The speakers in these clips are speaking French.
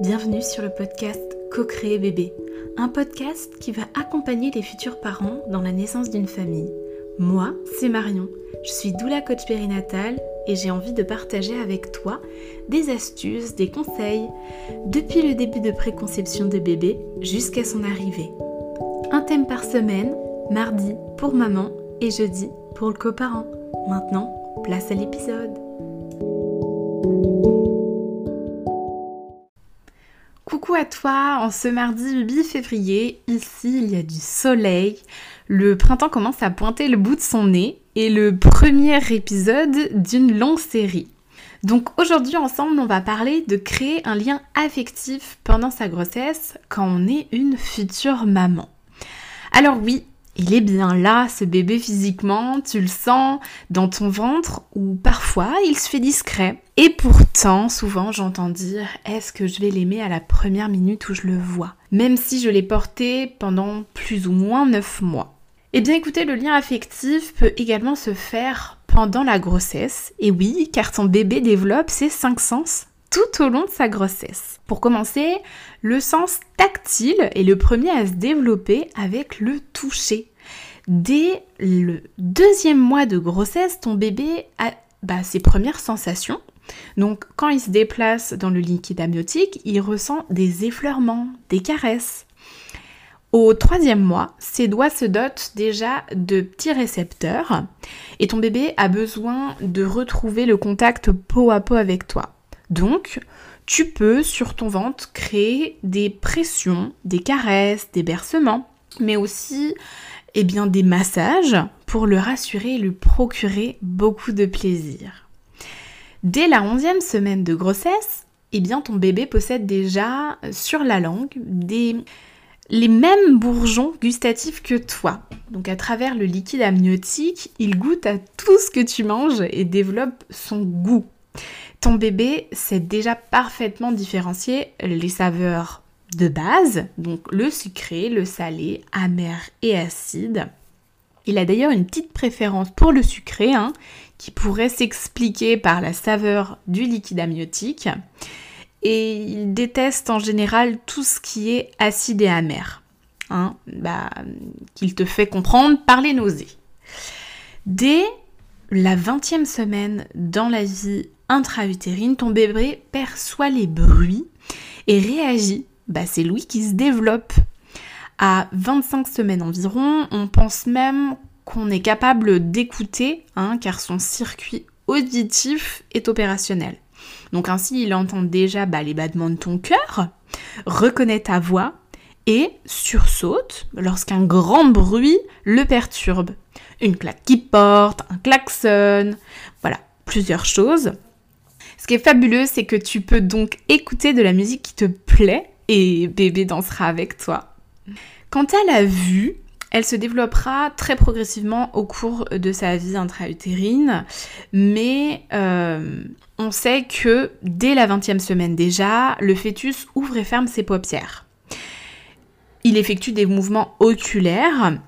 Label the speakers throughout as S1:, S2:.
S1: Bienvenue sur le podcast Co-créer bébé, un podcast qui va accompagner les futurs parents dans la naissance d'une famille. Moi, c'est Marion, je suis doula coach périnatale et j'ai envie de partager avec toi des astuces, des conseils, depuis le début de préconception de bébé jusqu'à son arrivée. Un thème par semaine, mardi pour maman et jeudi pour le coparent. Maintenant, place à l'épisode. À toi, en ce mardi 8 février, ici il y a du soleil, le printemps commence à pointer le bout de son nez et le premier épisode d'une longue série. Donc aujourd'hui ensemble on va parler de créer un lien affectif pendant sa grossesse quand on est une future maman. Alors oui, il est bien là, ce bébé physiquement, tu le sens dans ton ventre, ou parfois il se fait discret. Et pourtant, souvent j'entends dire est-ce que je vais l'aimer à la première minute où je le vois? Même si je l'ai porté pendant plus ou moins 9 mois. Eh bien écoutez, le lien affectif peut également se faire pendant la grossesse. Et oui, car ton bébé développe ses cinq sens tout au long de sa grossesse. Pour commencer, le sens tactile est le premier à se développer avec le toucher. Dès le deuxième mois de grossesse, ton bébé a bah, ses premières sensations. Donc quand il se déplace dans le liquide amniotique, il ressent des effleurements, des caresses. Au troisième mois, ses doigts se dotent déjà de petits récepteurs et ton bébé a besoin de retrouver le contact peau à peau avec toi. Donc, tu peux sur ton ventre créer des pressions, des caresses, des bercements, mais aussi eh bien, des massages pour le rassurer et lui procurer beaucoup de plaisir. Dès la onzième semaine de grossesse, eh bien, ton bébé possède déjà sur la langue les mêmes bourgeons gustatifs que toi. Donc à travers le liquide amniotique, il goûte à tout ce que tu manges et développe son goût. Ton bébé sait déjà parfaitement différencier les saveurs de base, donc le sucré, le salé, amer et acide. Il a d'ailleurs une petite préférence pour le sucré, hein, qui pourrait s'expliquer par la saveur du liquide amniotique. Et il déteste en général tout ce qui est acide et amer, hein, bah, qu'il te fait comprendre par les nausées. Dès la 20e semaine dans la vie intra-utérine, ton bébé perçoit les bruits et réagit. Bah, c'est lui qui se développe. À 25 semaines environ, on pense même qu'on est capable d'écouter, hein, car son circuit auditif est opérationnel. Donc ainsi, il entend déjà bah, les battements de ton cœur, reconnaît ta voix et sursaute lorsqu'un grand bruit le perturbe. Une claque qui porte, un klaxon, voilà, plusieurs choses. Ce qui est fabuleux, c'est que tu peux donc écouter de la musique qui te plaît et bébé dansera avec toi. Quant à la vue, elle se développera très progressivement au cours de sa vie intra-utérine, mais euh, on sait que dès la 20e semaine déjà, le fœtus ouvre et ferme ses paupières. Il effectue des mouvements oculaires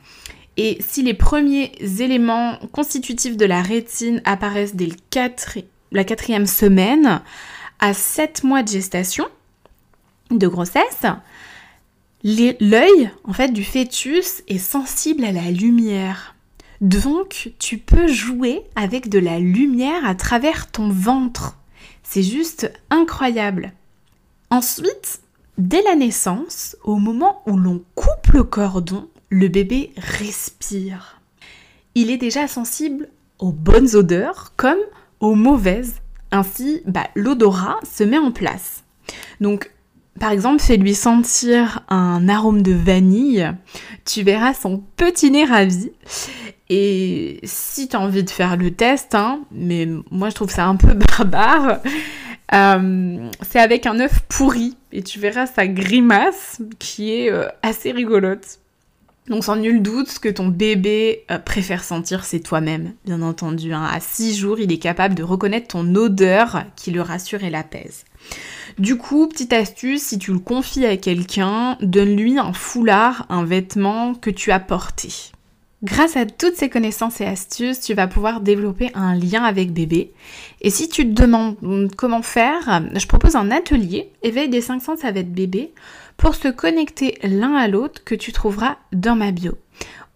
S1: et si les premiers éléments constitutifs de la rétine apparaissent dès le 4, la quatrième semaine à 7 mois de gestation, de grossesse, l'œil en fait du fœtus est sensible à la lumière. Donc tu peux jouer avec de la lumière à travers ton ventre. C'est juste incroyable. Ensuite, dès la naissance, au moment où l'on coupe le cordon, le bébé respire. Il est déjà sensible aux bonnes odeurs comme aux mauvaises. Ainsi, bah, l'odorat se met en place. Donc, par exemple, fais-lui sentir un arôme de vanille, tu verras son petit nez ravi. Et si tu as envie de faire le test, hein, mais moi je trouve ça un peu barbare, euh, c'est avec un œuf pourri et tu verras sa grimace qui est euh, assez rigolote. Donc sans nul doute, ce que ton bébé euh, préfère sentir, c'est toi-même, bien entendu. Hein. À 6 jours, il est capable de reconnaître ton odeur qui le rassure et l'apaise. Du coup, petite astuce, si tu le confies à quelqu'un, donne-lui un foulard, un vêtement que tu as porté. Grâce à toutes ces connaissances et astuces, tu vas pouvoir développer un lien avec bébé. Et si tu te demandes comment faire, je propose un atelier éveil des 5 sens avec bébé pour se connecter l'un à l'autre que tu trouveras dans ma bio.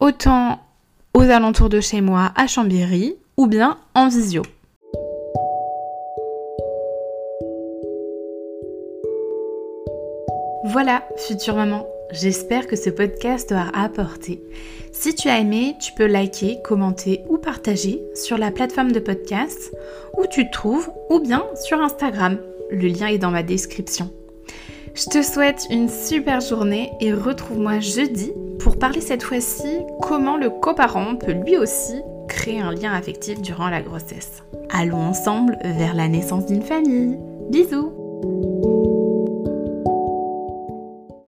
S1: Autant aux alentours de chez moi à Chambéry ou bien en visio. Voilà, future maman, j'espère que ce podcast t'aura apporté. Si tu as aimé, tu peux liker, commenter ou partager sur la plateforme de podcast où tu te trouves ou bien sur Instagram. Le lien est dans ma description. Je te souhaite une super journée et retrouve-moi jeudi pour parler cette fois-ci comment le coparent peut lui aussi créer un lien affectif durant la grossesse. Allons ensemble vers la naissance d'une famille. Bisous